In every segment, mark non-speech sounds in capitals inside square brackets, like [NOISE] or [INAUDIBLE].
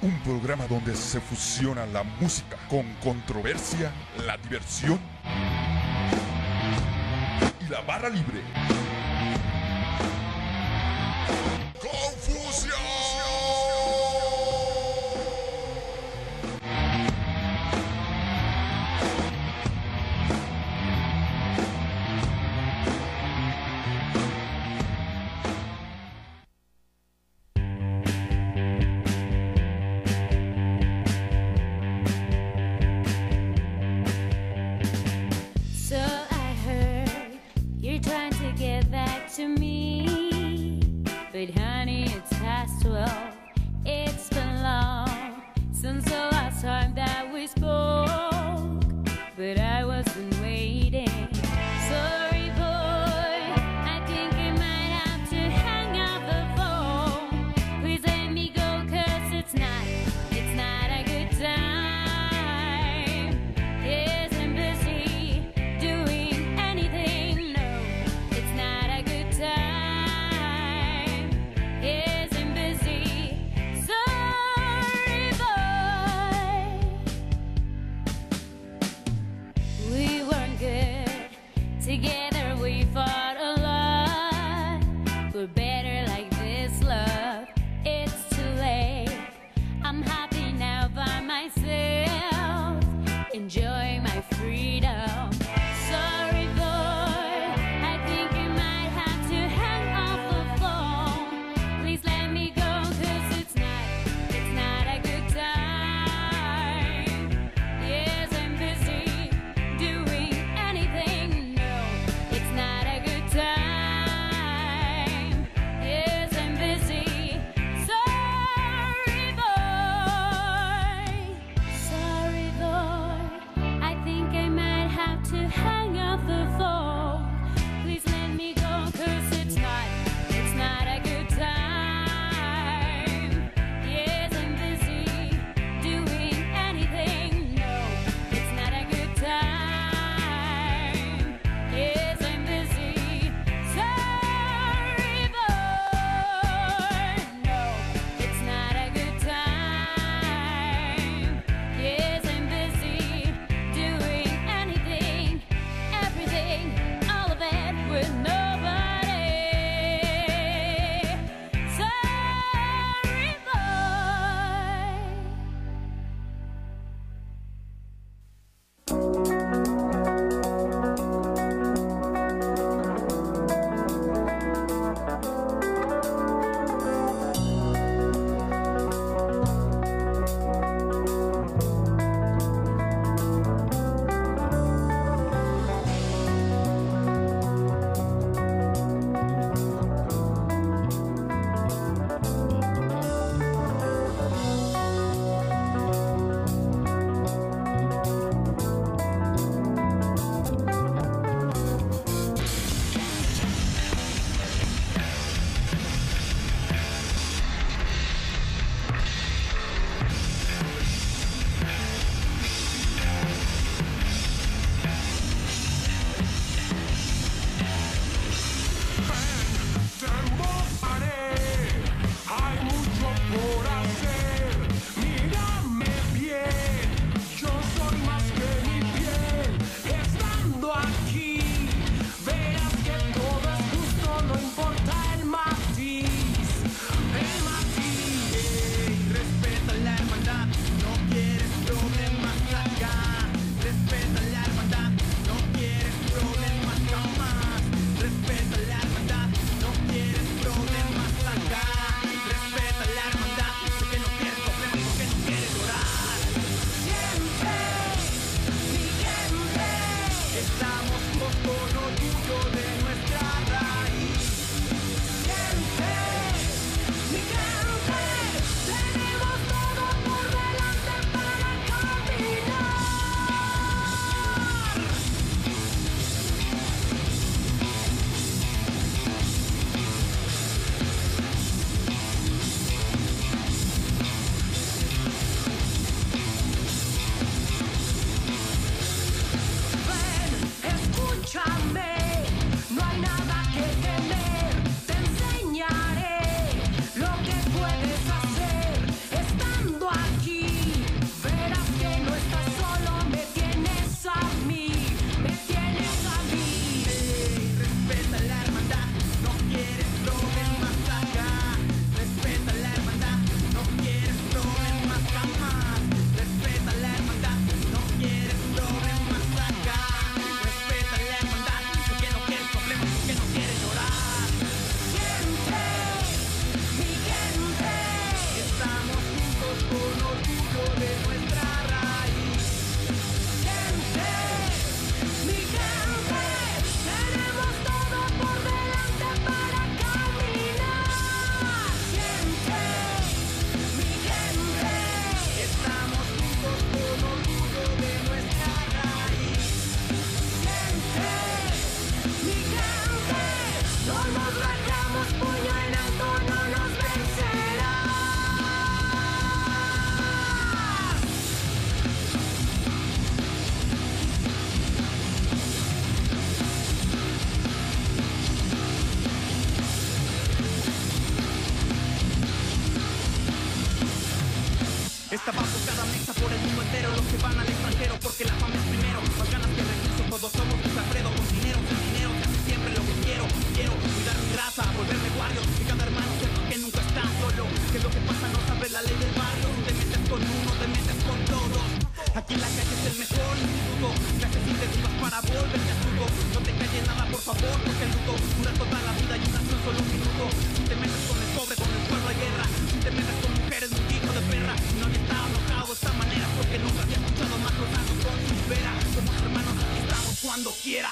Un programa donde se fusiona la música con controversia, la diversión y la barra libre. it's past twelve. Está bajo cada mesa por el mundo entero, los que van al extranjero porque la fama es primero. Más ganas que recursos, todos somos un Alfredo con dinero, sin dinero, hace siempre lo que quiero. Quiero cuidar mi raza, volverme guardio, que cada hermano que nunca está solo. Que lo que pasa no sabe la ley del barrio, te metes con uno, te metes con todos. Aquí en la calle es el mejor instituto, clases intensivas para volverte a No te calles nada, por favor, porque el luto dura toda la vida y una solo un minuto. Si te metes con el pobre, con el pueblo de guerra, si te metes con vera. Somos hermanos, aquí estamos cuando quiera.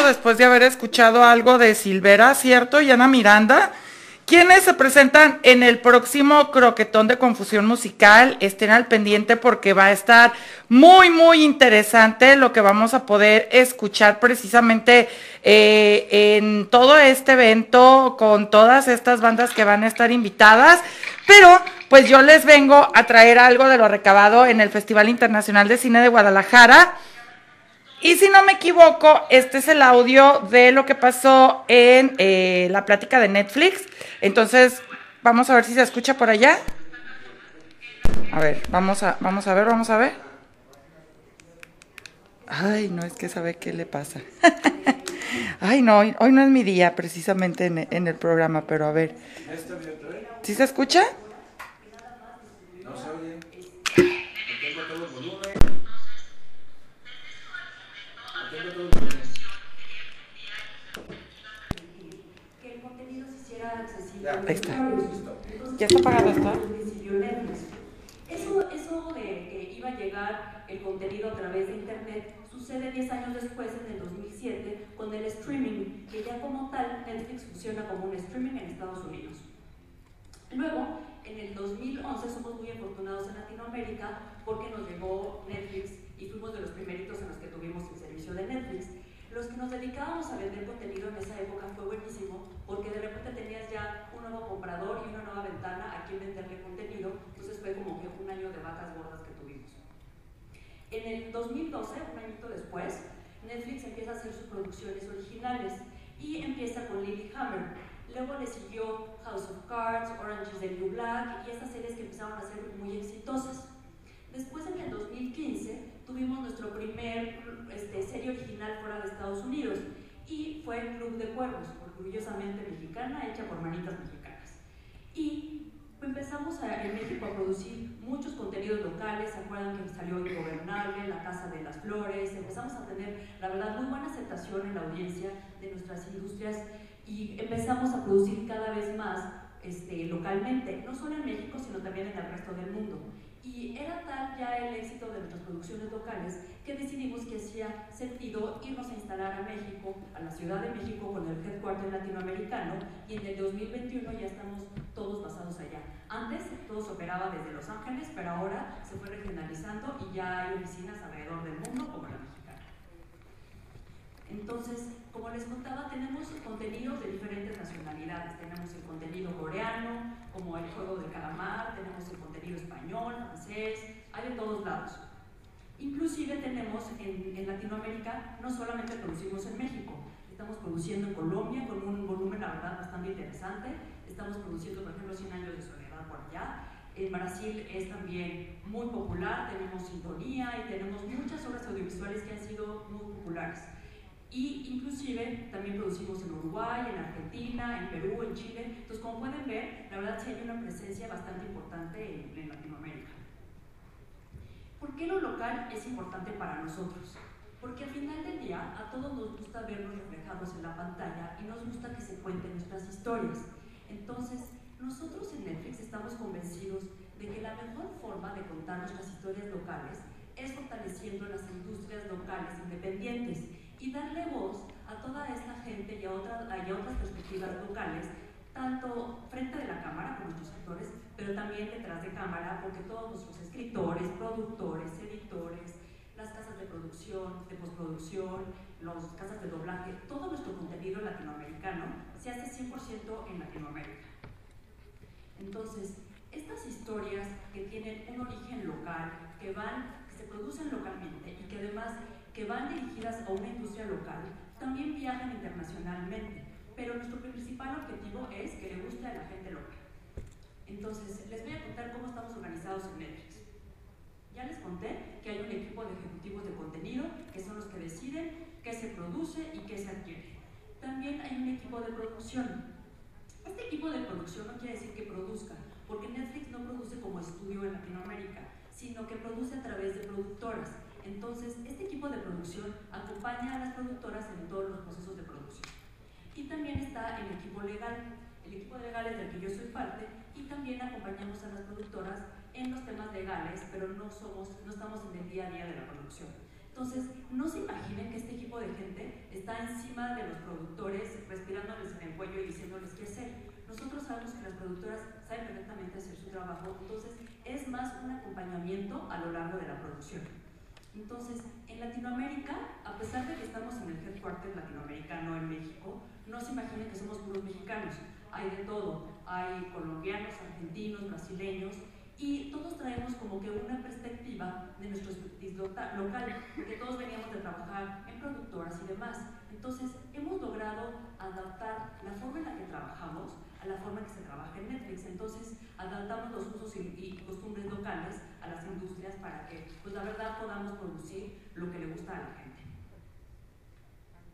Después de haber escuchado algo de Silvera, ¿cierto? Y Ana Miranda. Quienes se presentan en el próximo croquetón de confusión musical, estén al pendiente porque va a estar muy, muy interesante lo que vamos a poder escuchar precisamente eh, en todo este evento con todas estas bandas que van a estar invitadas. Pero pues yo les vengo a traer algo de lo recabado en el Festival Internacional de Cine de Guadalajara. Y si no me equivoco, este es el audio de lo que pasó en eh, la plática de Netflix. Entonces, vamos a ver si se escucha por allá. A ver, vamos a, vamos a ver, vamos a ver. Ay, no es que sabe qué le pasa. [LAUGHS] Ay, no, hoy, hoy, no es mi día precisamente en, en el programa, pero a ver. ¿Sí se escucha? Ahí está. ¿Ya está apagado esto? Eso, eso de que iba a llegar el contenido a través de internet sucede 10 años después, en el 2007, con el streaming, que ya como tal Netflix funciona como un streaming en Estados Unidos. Luego, en el 2011 somos muy afortunados en Latinoamérica porque nos llegó Netflix y fuimos de los primeritos en los que tuvimos el servicio de Netflix. Los que nos dedicábamos a vender contenido en esa época fue buenísimo porque de repente tenías ya un nuevo comprador y una nueva ventana a quien venderle contenido, entonces fue como que un año de vacas gordas que tuvimos. En el 2012, un añito después, Netflix empieza a hacer sus producciones originales y empieza con Lilyhammer. Luego le siguió House of Cards, Orange is the New Black y estas series que empezaron a ser muy exitosas. Después, en el 2015, tuvimos nuestro primer este, serie original fuera de Estados Unidos y fue Club de Cuervos, orgullosamente mexicana, hecha por manitas mexicanas. Y empezamos a, en México a producir muchos contenidos locales, ¿se acuerdan que salió Ingobernable, La Casa de las Flores? Empezamos a tener, la verdad, muy buena aceptación en la audiencia de nuestras industrias y empezamos a producir cada vez más este, localmente, no solo en México, sino también en el resto del mundo. Y era tal ya el éxito de nuestras producciones locales que decidimos que hacía sentido irnos a instalar a México, a la Ciudad de México con el headquarter latinoamericano y en el 2021 ya estamos todos basados allá. Antes todo se operaba desde Los Ángeles, pero ahora se fue regionalizando y ya hay oficinas alrededor del mundo como la mexicana. Entonces, como les contaba, tenemos contenidos de diferentes nacionalidades. Tenemos el contenido coreano, como el juego de calamar, tenemos el contenido español, francés, hay de todos lados. Inclusive tenemos en, en, Latinoamérica, no solamente producimos en México, estamos produciendo en Colombia con un volumen, la verdad, bastante interesante. Estamos produciendo, por ejemplo, 100 años de soledad por allá. En Brasil es también muy popular, tenemos sintonía y tenemos muchas obras audiovisuales que han sido muy populares. Y inclusive también producimos en Uruguay, en Argentina, en Perú, en Chile. Entonces, como pueden ver, la verdad sí hay una presencia bastante importante en, en Latinoamérica. ¿Por qué lo local es importante para nosotros? Porque al final del día a todos nos gusta vernos reflejados en la pantalla y nos gusta que se cuenten nuestras historias. Entonces, nosotros en Netflix estamos convencidos de que la mejor forma de contar nuestras historias locales es fortaleciendo las industrias locales independientes y darle voz a toda esta gente y a, otras, y otras perspectivas locales, tanto frente de la cámara con nuestros actores, pero también detrás de cámara, porque todos nuestros escritores, productores, editores, las casas de producción, de postproducción, las casas de doblaje, todo nuestro contenido latinoamericano se hace 100% en Latinoamérica. Entonces, estas historias que tienen un origen local, que van, que se producen localmente y que además que van dirigidas a una industria local, también viajan internacionalmente, pero nuestro principal objetivo es que le guste a la gente local. Entonces, les voy a contar cómo estamos organizados en Netflix. Ya les conté que hay un equipo de ejecutivos de contenido que son los que deciden qué se produce y qué se adquiere. También hay un equipo de producción. Este equipo de producción no quiere decir que produzca, porque Netflix no produce como estudio en Latinoamérica, sino que produce a través de productoras. Entonces, este equipo de producción acompaña a las productoras en todos los procesos de producción. Y también está el equipo legal. El equipo legal es del que yo soy parte y también acompañamos a las productoras en los temas legales, pero no, somos, no estamos en el día a día de la producción. Entonces, no se imaginen que este equipo de gente está encima de los productores, respirándoles en el cuello y diciéndoles qué hacer. Nosotros sabemos que las productoras saben perfectamente hacer su trabajo, entonces es más un acompañamiento a lo largo de la producción. Entonces, en Latinoamérica, a pesar de que estamos en el headquarter latinoamericano en México, no se imaginen que somos puros mexicanos. Hay de todo. Hay colombianos, argentinos, brasileños, y todos traemos como que una perspectiva de nuestro expertise local, porque todos veníamos de trabajar en productoras y demás. Entonces, hemos logrado adaptar la forma en la que trabajamos a la forma en que se trabaja en Netflix. Entonces, adaptamos los usos y, costumbres locales a las industrias para que, pues la verdad, podamos producir lo que le gusta a la gente.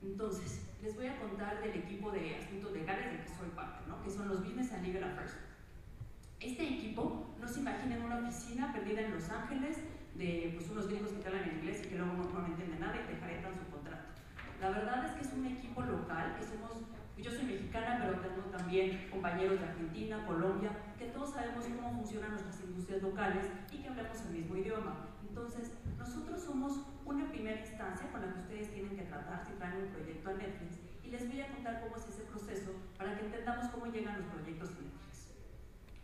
Entonces, les voy a contar del equipo de asuntos legales del que soy parte, ¿no? que son los Business and Legal Affairs. Este equipo, no se imaginen una oficina perdida en Los Ángeles de pues, unos gringos que hablan en inglés y que luego no, no entienden nada y dejarían su contrato. La verdad es que es un equipo local, que somos, yo soy mexicana, pero tengo también compañeros de Argentina, Colombia, que todos sabemos cómo funcionan nuestras industrias locales y que hablamos el mismo idioma. Entonces, nosotros somos una primera instancia con la que ustedes tienen que tratar si traen un proyecto a Netflix y les voy a contar cómo es ese proceso para que entendamos cómo llegan los proyectos a Netflix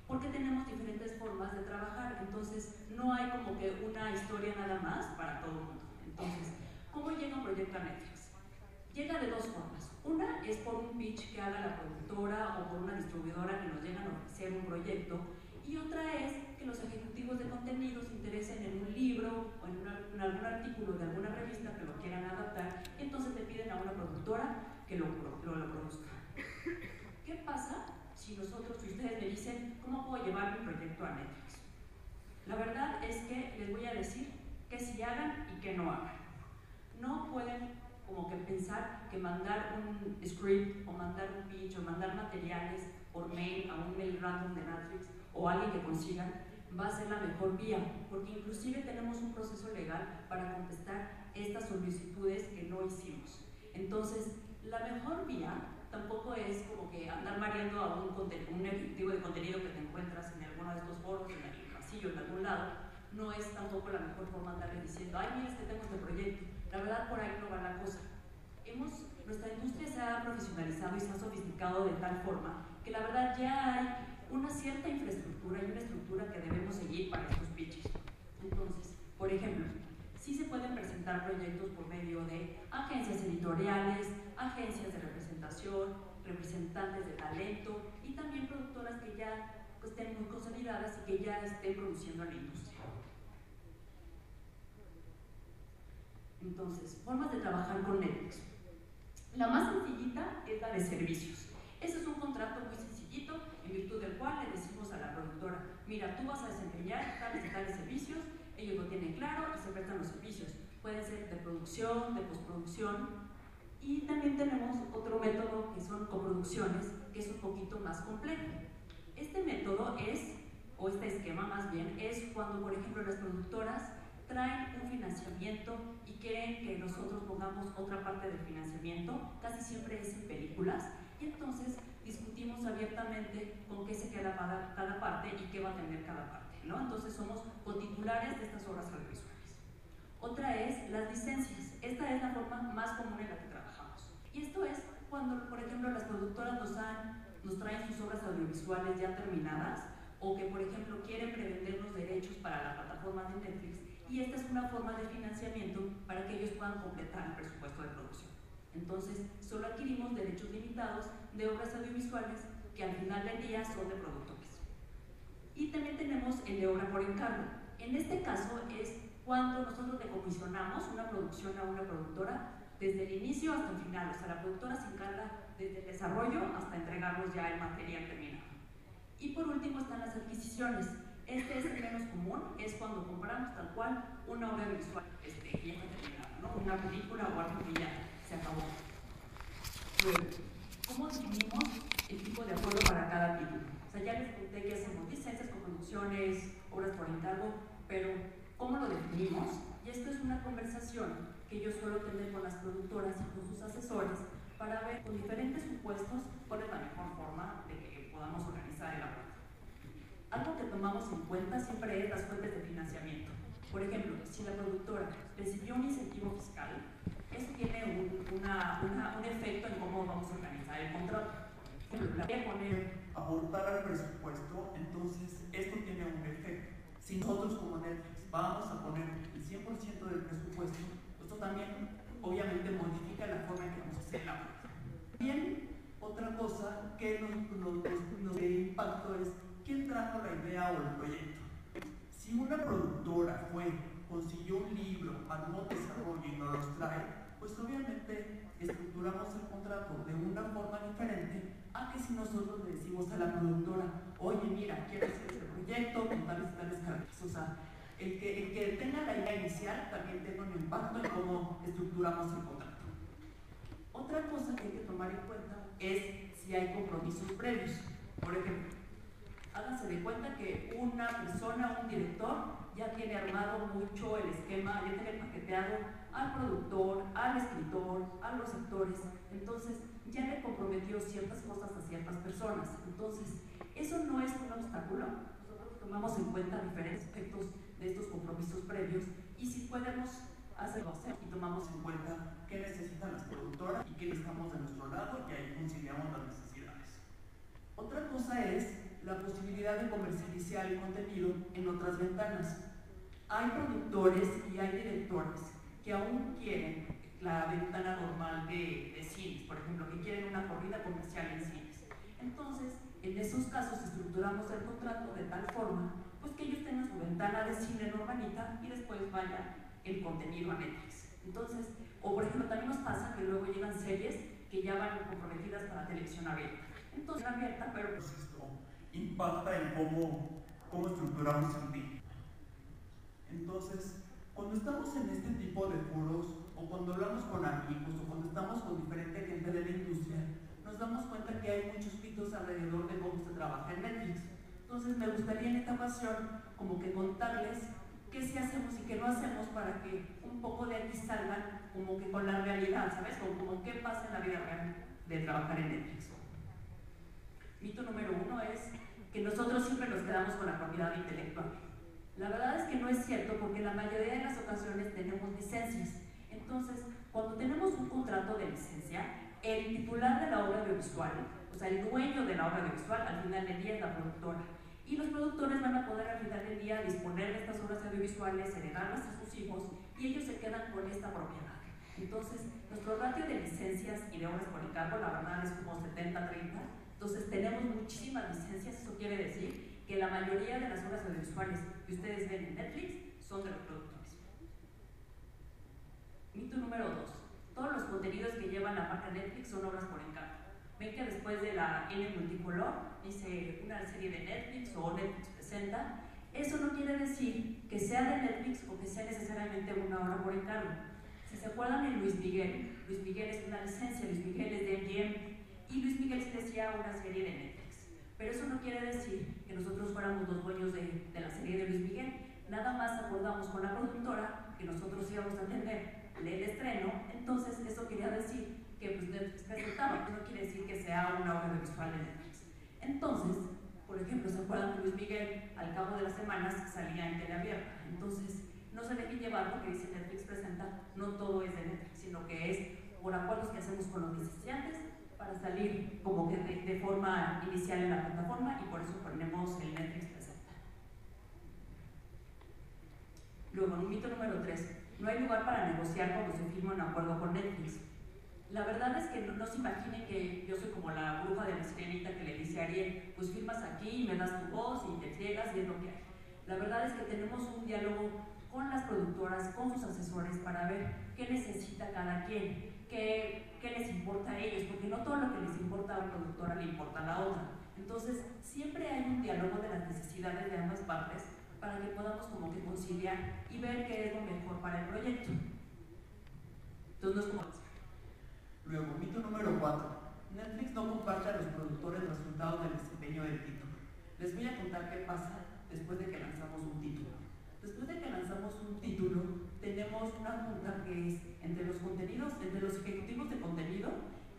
porque tenemos diferentes formas de trabajar, entonces no hay como que una historia nada más para todo el mundo. Entonces, ¿cómo llega un proyecto a Netflix? Llega de dos formas. Una es por un pitch que haga la productora o por una distribuidora que nos llegan a ofrecer un proyecto y otra es que los ejecutivos de contenido se interesen en un libro o en, algún artículo de alguna revista que lo quieran adaptar y entonces le piden a una productora que lo, lo, lo produzca. ¿Qué pasa si nosotros, si ustedes me dicen, ¿cómo puedo llevar mi proyecto a Netflix? La verdad es que les voy a decir que si hagan y que no hagan. No pueden como que pensar que mandar un script o mandar un pitch o mandar materiales por mail a un mail random de Netflix o alguien que consigan va a ser la mejor vía, porque inclusive tenemos un proceso legal para contestar estas solicitudes que no hicimos. Entonces, la mejor vía tampoco es como que andar mareando a un, un de contenido que te encuentras en alguno de estos foros, en el pasillo, en algún lado, no es tampoco la mejor forma de andarle diciendo, ay, mira, es que tengo este proyecto. La verdad, por ahí no va la cosa. Hemos, nuestra industria se ha profesionalizado y se ha sofisticado de tal forma que la verdad ya hay una cierta infraestructura y una estructura que debemos seguir para estos pitches. Entonces, por ejemplo, sí se pueden presentar proyectos por medio de agencias editoriales, agencias de representación, representantes de talento y también productoras que ya pues, estén muy consolidadas y que ya estén produciendo en la industria. Entonces, formas de trabajar con Netflix. La más sencillita es la de servicios. Ese es un contrato muy sencillito en virtud del cual le decimos a la productora, mira, tú vas a desempeñar tales y tales servicios, ellos lo tienen claro y se prestan los servicios. Pueden ser de producción, de postproducción, y también tenemos otro método que son coproducciones, que es un poquito más complejo. Este método es, o este esquema más bien, es cuando, por ejemplo, las productoras traen un financiamiento y quieren que nosotros pongamos otra parte del financiamiento, casi siempre es en películas, y entonces discutimos abiertamente con qué se queda cada, parte y qué va a tener cada parte. ¿no? Entonces somos cotitulares de estas obras audiovisuales. Otra es las licencias. Esta es la forma más común en la que y esto es cuando, por ejemplo, las productoras nos, nos traen sus obras audiovisuales ya terminadas o que, por ejemplo, quieren prevender los derechos para la plataforma de Netflix y esta es una forma de financiamiento para que ellos puedan completar el presupuesto de producción. Entonces, solo adquirimos derechos limitados de obras audiovisuales que al final del día son de productores. Y también tenemos el de obra por encargo. En este caso es cuando nosotros le comisionamos una producción a una productora desde el inicio hasta el final. O sea, la productora se encarga desde el desarrollo hasta entregarnos ya el material terminado. Y por último están las adquisiciones. Este es el menos común, es cuando compramos tal cual una obra visual este, ya ¿no? una película o algo que ya se acabó. Luego, ¿cómo definimos el tipo de acuerdo para cada título? O sea, ya les conté que hacemos licencias, coproducciones, obras por encargo, pero ¿cómo lo definimos? Y esto es una conversación que yo suelo tener con las productoras y con sus asesores para ver con diferentes supuestos cuál es la mejor forma de que podamos organizar el acuerdo. Algo que tomamos en cuenta siempre es las fuentes de financiamiento. Por ejemplo, si la productora recibió un incentivo fiscal, eso tiene un, una, una, un efecto en cómo vamos a organizar el contrato. La voy a poner aportar al presupuesto, entonces esto tiene un efecto. Si nosotros como Netflix vamos a poner el 100% del presupuesto, esto también obviamente modifica la forma en que vamos a hacer la Bien, otra cosa que nos, nos, nos, impacto es quién trajo la idea o el proyecto. Si una productora fue, consiguió un libro, armó desarrollo y nos los trae, pues obviamente estructuramos el contrato de una forma diferente a que si nosotros le decimos a la productora, oye, mira, quiero hacer este proyecto con tales y tales características. O sea, el que, el que tenga la idea inicial también tenga un impacto en cómo estructuramos el contrato. Otra cosa que hay que tomar en cuenta es si hay compromisos previos. Por ejemplo, háganse de cuenta que una persona, un director, ya tiene armado mucho el esquema, ya tiene paqueteado al productor, al escritor, a los actores. Entonces, ya le comprometió ciertas cosas a ciertas personas. Entonces, eso no es un obstáculo. Nosotros tomamos en cuenta diferentes aspectos de estos compromisos previos y si podemos hacerlo hacer y tomamos en cuenta qué necesitan las productoras y qué estamos de nuestro lado y ahí conciliamos las necesidades. Otra cosa es la posibilidad de comercializar el contenido en otras ventanas. Hay productores y hay directores que aún quieren la ventana normal de, de cines, por ejemplo, que quieren una corrida comercial en cines. Entonces, en esos casos estructuramos el contrato de tal forma pues que ellos tengan su ventana de cine normalita y después vaya el contenido a Netflix. Entonces, o por ejemplo, también nos pasa que luego llegan series que ya van comprometidas para televisión abierta. Entonces, abierta, pero pues impacta en cómo, cómo estructuramos el día. Entonces, cuando estamos en este tipo de foros, o cuando hablamos con amigos, o cuando estamos con diferente gente de la industria, nos damos cuenta que hay muchos mitos alrededor de cómo se trabaja en Netflix. Entonces me gustaría en esta ocasión como que contarles qué sí hacemos y qué no hacemos para que un poco de aquí salgan como que con la realidad, ¿sabes? Como, como qué pasa en la vida real de trabajar en Netflix. Mito número uno es que nosotros siempre nos quedamos con la propiedad intelectual. La verdad es que no es cierto porque en la mayoría de las ocasiones tenemos licencias. Entonces, cuando tenemos un contrato de licencia, el titular de la obra audiovisual, o sea, el dueño de la obra audiovisual, al final del día es la productora. Y los productores van a poder al final del día disponer de estas obras audiovisuales, heredarlas a sus hijos y ellos se quedan con esta propiedad. Entonces, nuestro ratio de licencias y de obras por encargo, la verdad es como 70-30. Entonces, tenemos muchísimas licencias, eso quiere decir que la mayoría de las obras audiovisuales que ustedes ven en Netflix son de los productores. Mito número 2. Todos los contenidos que llevan la marca Netflix son obras por encargo. Ven que después de la N multicolor dice una serie de Netflix o Netflix presenta. Eso no quiere decir que sea de Netflix o que sea necesariamente una obra por encargo. Si se acuerdan de Luis Miguel, Luis Miguel es una licencia, Luis Miguel es de MGM y Luis Miguel decía una serie de Netflix. Pero eso no quiere decir que nosotros fuéramos los dueños de, de la serie de Luis Miguel. Nada más acordamos con la productora que nosotros íbamos a atender el estreno, entonces eso quería decir que pues, Netflix presentaba, no quiere decir que sea una obra visual de Netflix. Entonces, por ejemplo, ¿se acuerdan que Luis Miguel al cabo de las semanas salía en teleabierta? Entonces, no se dejen llevar porque dice Netflix presenta, no todo es de Netflix, sino que es por acuerdos que hacemos con los licenciantes para salir como que de, de forma inicial en la plataforma y por eso ponemos el Netflix presenta. Luego, un mito número 3. No hay lugar para negociar cuando se firma un acuerdo con Netflix. La verdad es que no, no, se imaginen que yo soy como la bruja de la sirenita que le dice a Ariel, pues firmas aquí, me das tu voz y te entregas y es lo que hay. La verdad es que tenemos un diálogo con las productoras, con sus asesores para ver qué necesita cada quien, qué, qué les importa a ellos, porque no todo lo que les importa a una productora le importa a la otra. Entonces, siempre hay un diálogo de las necesidades de ambas partes para que podamos como que conciliar y ver qué es lo mejor para el proyecto. Entonces, no es como Luego, mito número 4. Netflix no comparte a los productores resultados del desempeño del título. Les voy a contar qué pasa después de que lanzamos un título. Después de que lanzamos un título, tenemos una junta que es entre los contenidos, entre los ejecutivos de contenido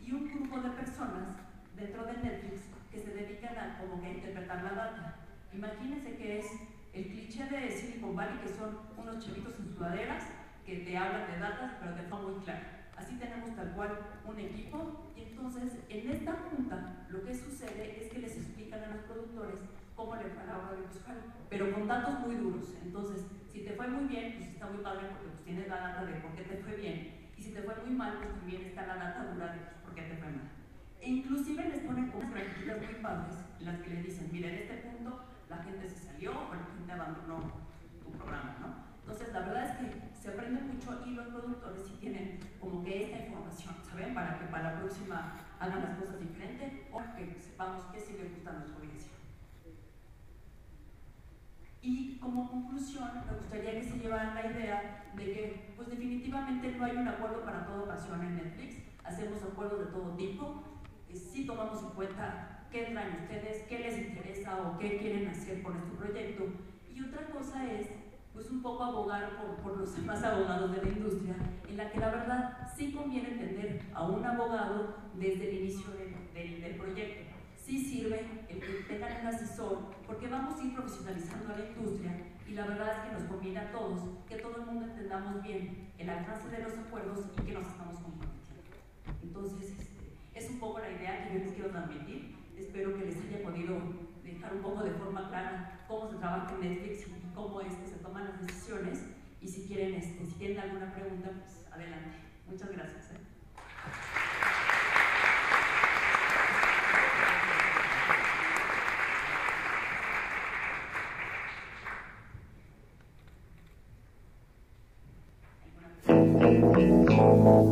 y un grupo de personas dentro de Netflix que se dedican a como que a interpretar la data. Imagínense que es el cliché de Silicon Valley, que son unos chavitos en sudaderas que te hablan de datas, pero de forma muy clara. Así tenemos tal cual un equipo y entonces en esta junta lo que sucede es que les explican a los productores cómo le fue a audiovisual, pero con datos muy duros. Entonces, si te fue muy bien, pues está muy padre porque pues tienes la data de por qué te fue bien. Y si te fue muy mal, pues también está la data dura de por qué te fue mal. E inclusive les ponen como gráficas muy padres en las que les dicen, mira, en este punto la gente se salió o la gente abandonó tu programa, ¿no? Entonces, la verdad es que se aprende mucho y los productores sí tienen como que esta información, ¿saben? Para que para la próxima hagan las cosas diferente o que sepamos qué sí le gusta a nuestra audiencia. Y como conclusión, me gustaría que se llevaran la idea de que, pues definitivamente no hay un acuerdo para toda ocasión en Netflix. Hacemos acuerdos de todo tipo. Eh, sí tomamos en cuenta qué traen ustedes, qué les interesa o qué quieren hacer con este proyecto. Y otra cosa es, pues un poco abogar por, los [LAUGHS] demás abogados de la industria, en la que la verdad sí conviene entender a un abogado desde el inicio del, del proyecto sí sirve el que tengan asesor, porque vamos a ir profesionalizando a la industria y la verdad es que nos conviene a todos que todo el mundo entendamos bien el alcance de los acuerdos y que nos estamos comprometiendo. Entonces, este, es un poco la idea que yo les quiero transmitir. Espero que les haya podido dejar un poco de forma clara cómo se trabaja en Netflix y cómo es que se toman las decisiones. Y si quieren, este, si tienen alguna pregunta, pues adelante. Muchas gracias. ¿eh?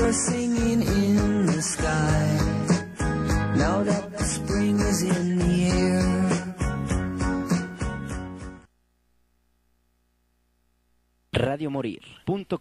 Are singing in the sky. Now that the spring is in the air. radiomorir.com